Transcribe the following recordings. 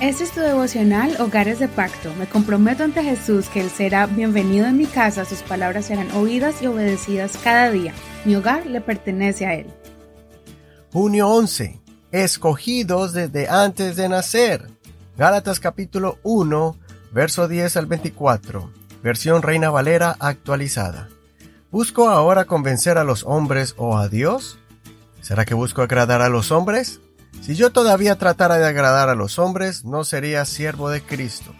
Este es tu devocional Hogares de Pacto. Me comprometo ante Jesús que Él será bienvenido en mi casa, sus palabras serán oídas y obedecidas cada día. Mi hogar le pertenece a Él. Junio 11. Escogidos desde antes de nacer. Gálatas capítulo 1, verso 10 al 24. Versión Reina Valera actualizada. ¿Busco ahora convencer a los hombres o a Dios? ¿Será que busco agradar a los hombres? Si yo todavía tratara de agradar a los hombres, no sería siervo de Cristo.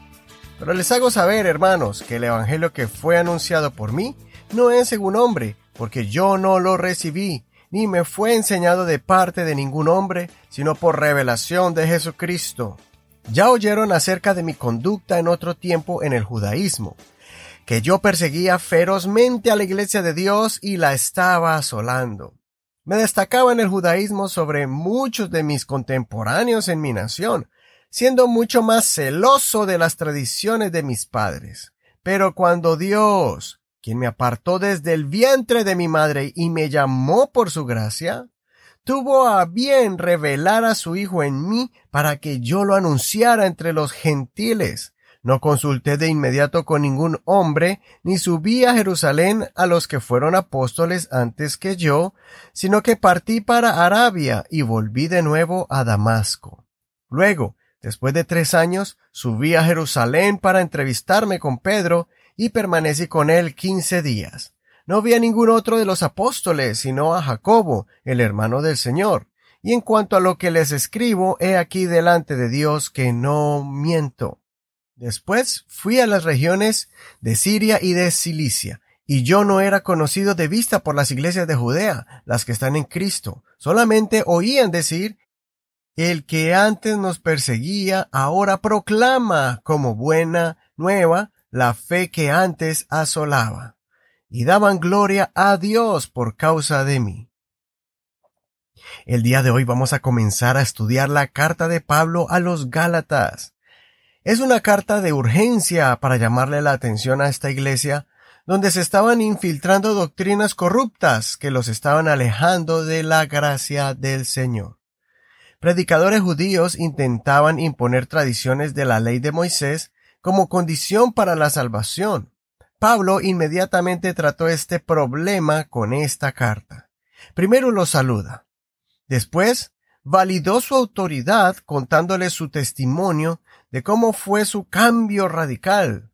Pero les hago saber, hermanos, que el Evangelio que fue anunciado por mí no es según hombre, porque yo no lo recibí, ni me fue enseñado de parte de ningún hombre, sino por revelación de Jesucristo. Ya oyeron acerca de mi conducta en otro tiempo en el judaísmo, que yo perseguía ferozmente a la iglesia de Dios y la estaba asolando. Me destacaba en el judaísmo sobre muchos de mis contemporáneos en mi nación, siendo mucho más celoso de las tradiciones de mis padres. Pero cuando Dios, quien me apartó desde el vientre de mi madre y me llamó por su gracia, tuvo a bien revelar a su Hijo en mí para que yo lo anunciara entre los gentiles, no consulté de inmediato con ningún hombre, ni subí a Jerusalén a los que fueron apóstoles antes que yo, sino que partí para Arabia y volví de nuevo a Damasco. Luego, después de tres años, subí a Jerusalén para entrevistarme con Pedro y permanecí con él quince días. No vi a ningún otro de los apóstoles, sino a Jacobo, el hermano del Señor. Y en cuanto a lo que les escribo, he aquí delante de Dios que no miento. Después fui a las regiones de Siria y de Cilicia, y yo no era conocido de vista por las iglesias de Judea, las que están en Cristo. Solamente oían decir, el que antes nos perseguía ahora proclama como buena nueva la fe que antes asolaba, y daban gloria a Dios por causa de mí. El día de hoy vamos a comenzar a estudiar la carta de Pablo a los Gálatas. Es una carta de urgencia para llamarle la atención a esta iglesia, donde se estaban infiltrando doctrinas corruptas que los estaban alejando de la gracia del Señor. Predicadores judíos intentaban imponer tradiciones de la ley de Moisés como condición para la salvación. Pablo inmediatamente trató este problema con esta carta. Primero lo saluda. Después validó su autoridad contándole su testimonio de cómo fue su cambio radical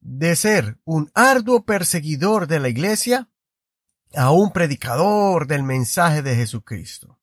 de ser un arduo perseguidor de la Iglesia a un predicador del mensaje de Jesucristo.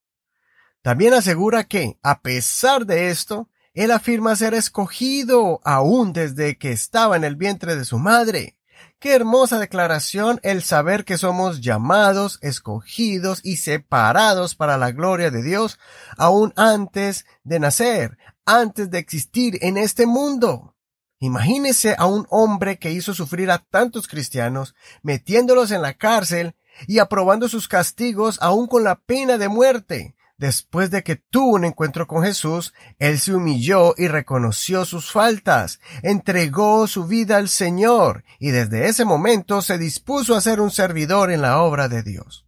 También asegura que, a pesar de esto, él afirma ser escogido aún desde que estaba en el vientre de su madre, Qué hermosa declaración el saber que somos llamados, escogidos y separados para la gloria de Dios aún antes de nacer, antes de existir en este mundo. Imagínese a un hombre que hizo sufrir a tantos cristianos, metiéndolos en la cárcel y aprobando sus castigos aún con la pena de muerte, Después de que tuvo un encuentro con Jesús, él se humilló y reconoció sus faltas, entregó su vida al Señor y desde ese momento se dispuso a ser un servidor en la obra de Dios.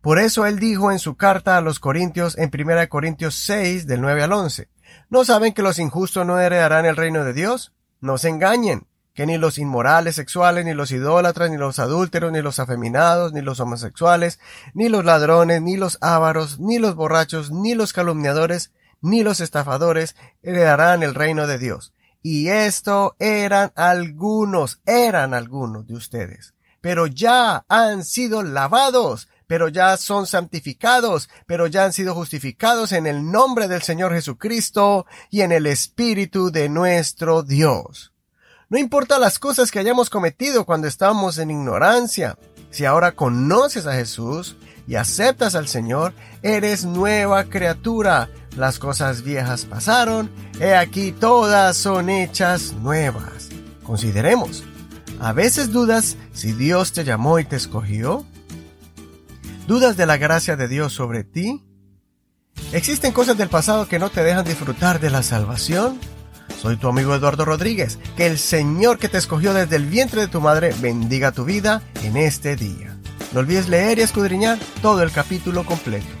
Por eso él dijo en su carta a los Corintios en 1 Corintios 6 del 9 al 11, ¿no saben que los injustos no heredarán el reino de Dios? No se engañen que ni los inmorales sexuales, ni los idólatras, ni los adúlteros, ni los afeminados, ni los homosexuales, ni los ladrones, ni los ávaros, ni los borrachos, ni los calumniadores, ni los estafadores heredarán el reino de Dios. Y esto eran algunos, eran algunos de ustedes. Pero ya han sido lavados, pero ya son santificados, pero ya han sido justificados en el nombre del Señor Jesucristo y en el Espíritu de nuestro Dios. No importa las cosas que hayamos cometido cuando estábamos en ignorancia. Si ahora conoces a Jesús y aceptas al Señor, eres nueva criatura. Las cosas viejas pasaron, he aquí todas son hechas nuevas. Consideremos. ¿A veces dudas si Dios te llamó y te escogió? ¿Dudas de la gracia de Dios sobre ti? ¿Existen cosas del pasado que no te dejan disfrutar de la salvación? Soy tu amigo Eduardo Rodríguez. Que el Señor que te escogió desde el vientre de tu madre bendiga tu vida en este día. No olvides leer y escudriñar todo el capítulo completo.